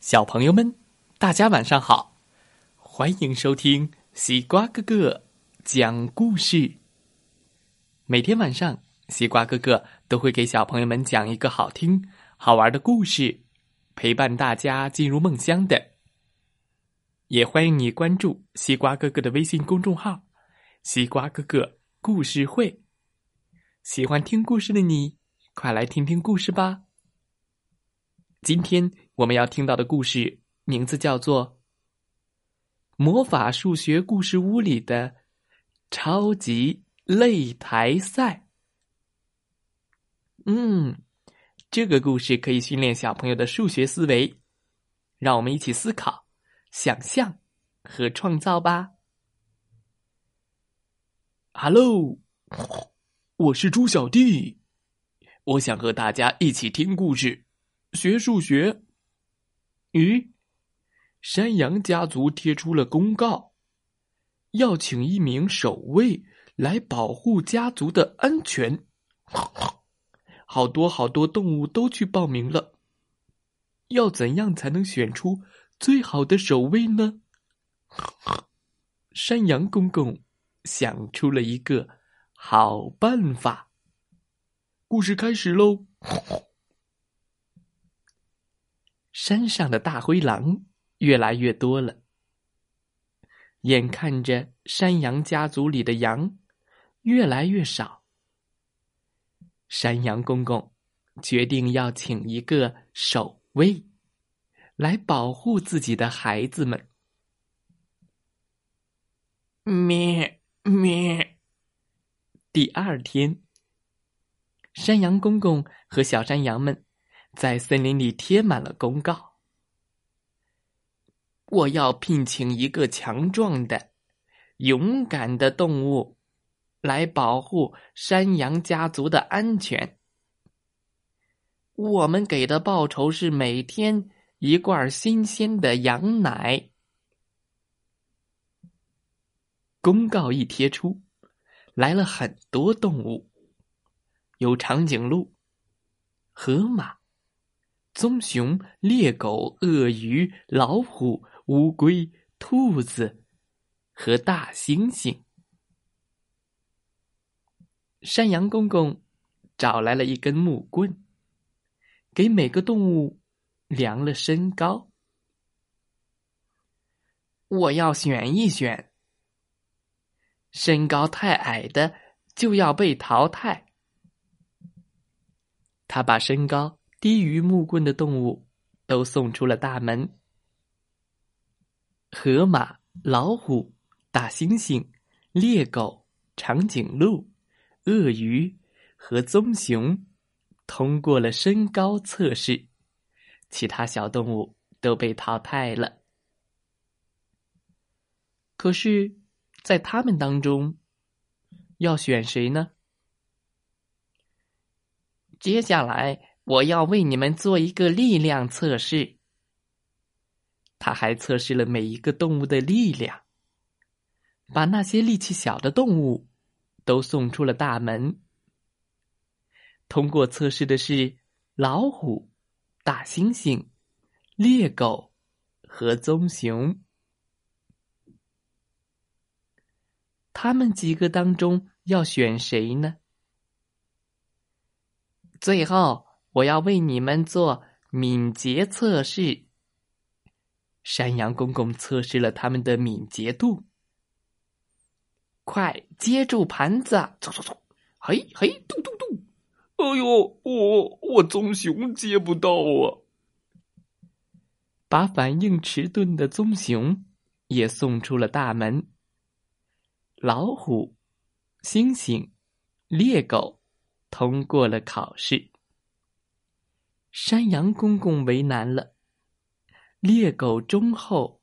小朋友们，大家晚上好！欢迎收听西瓜哥哥讲故事。每天晚上，西瓜哥哥都会给小朋友们讲一个好听、好玩的故事，陪伴大家进入梦乡的。也欢迎你关注西瓜哥哥的微信公众号“西瓜哥哥故事会”。喜欢听故事的你，快来听听故事吧！今天我们要听到的故事名字叫做《魔法数学故事屋里的超级擂台赛》。嗯，这个故事可以训练小朋友的数学思维，让我们一起思考、想象和创造吧。Hello，我是猪小弟，我想和大家一起听故事。学数学。咦，山羊家族贴出了公告，要请一名守卫来保护家族的安全。好多好多动物都去报名了。要怎样才能选出最好的守卫呢？山羊公公想出了一个好办法。故事开始喽。山上的大灰狼越来越多了，眼看着山羊家族里的羊越来越少，山羊公公决定要请一个守卫来保护自己的孩子们。咩咩。第二天，山羊公公和小山羊们。在森林里贴满了公告。我要聘请一个强壮的、勇敢的动物，来保护山羊家族的安全。我们给的报酬是每天一罐新鲜的羊奶。公告一贴出，来了很多动物，有长颈鹿、河马。棕熊、猎狗、鳄鱼、老虎、乌龟、兔子和大猩猩。山羊公公找来了一根木棍，给每个动物量了身高。我要选一选，身高太矮的就要被淘汰。他把身高。低于木棍的动物都送出了大门。河马、老虎、大猩猩、猎狗、长颈鹿、鳄鱼和棕熊通过了身高测试，其他小动物都被淘汰了。可是，在他们当中，要选谁呢？接下来。我要为你们做一个力量测试。他还测试了每一个动物的力量，把那些力气小的动物都送出了大门。通过测试的是老虎、大猩猩、猎狗和棕熊。他们几个当中要选谁呢？最后。我要为你们做敏捷测试。山羊公公测试了他们的敏捷度。快接住盘子！走走走！嘿嘿，嘟嘟嘟！哎呦，我我棕熊接不到啊！把反应迟钝的棕熊也送出了大门。老虎、猩猩、猎狗通过了考试。山羊公公为难了，猎狗忠厚，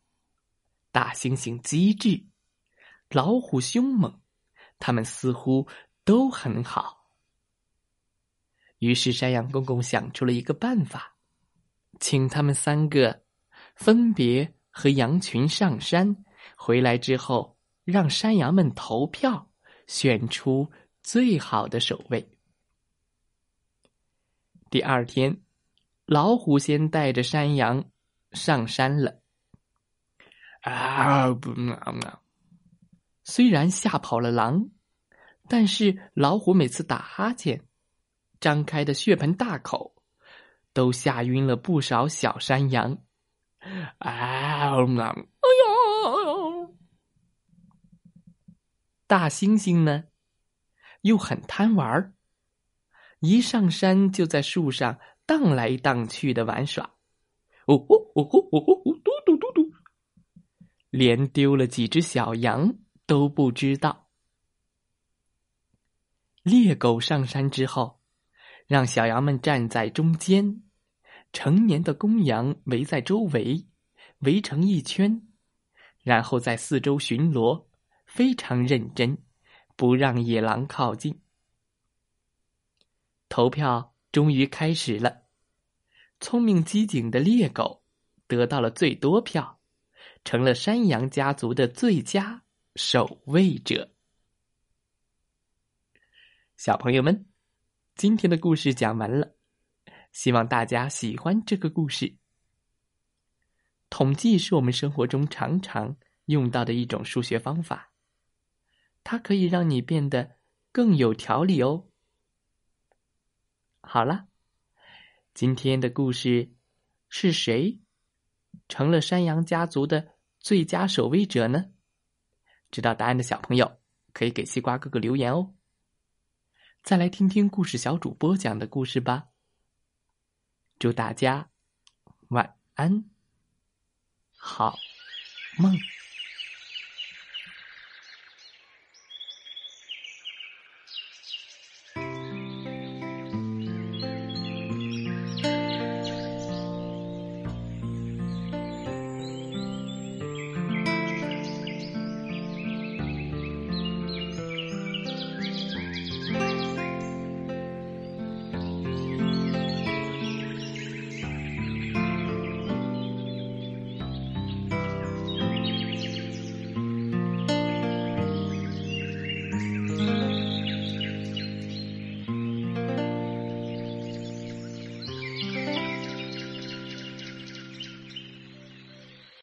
大猩猩机智，老虎凶猛，他们似乎都很好。于是山羊公公想出了一个办法，请他们三个分别和羊群上山，回来之后让山羊们投票，选出最好的守卫。第二天。老虎先带着山羊上山了。啊不啊！虽然吓跑了狼，但是老虎每次打哈欠，张开的血盆大口，都吓晕了不少小山羊。啊！哎呦！大猩猩呢，又很贪玩儿，一上山就在树上荡来荡去的玩耍。哦吼哦吼哦吼嘟嘟嘟嘟，连丢了几只小羊都不知道。猎狗上山之后，让小羊们站在中间。成年的公羊围在周围，围成一圈，然后在四周巡逻，非常认真，不让野狼靠近。投票终于开始了，聪明机警的猎狗得到了最多票，成了山羊家族的最佳守卫者。小朋友们，今天的故事讲完了。希望大家喜欢这个故事。统计是我们生活中常常用到的一种数学方法，它可以让你变得更有条理哦。好了，今天的故事是谁成了山羊家族的最佳守卫者呢？知道答案的小朋友可以给西瓜哥哥留言哦。再来听听故事小主播讲的故事吧。祝大家晚安，好梦。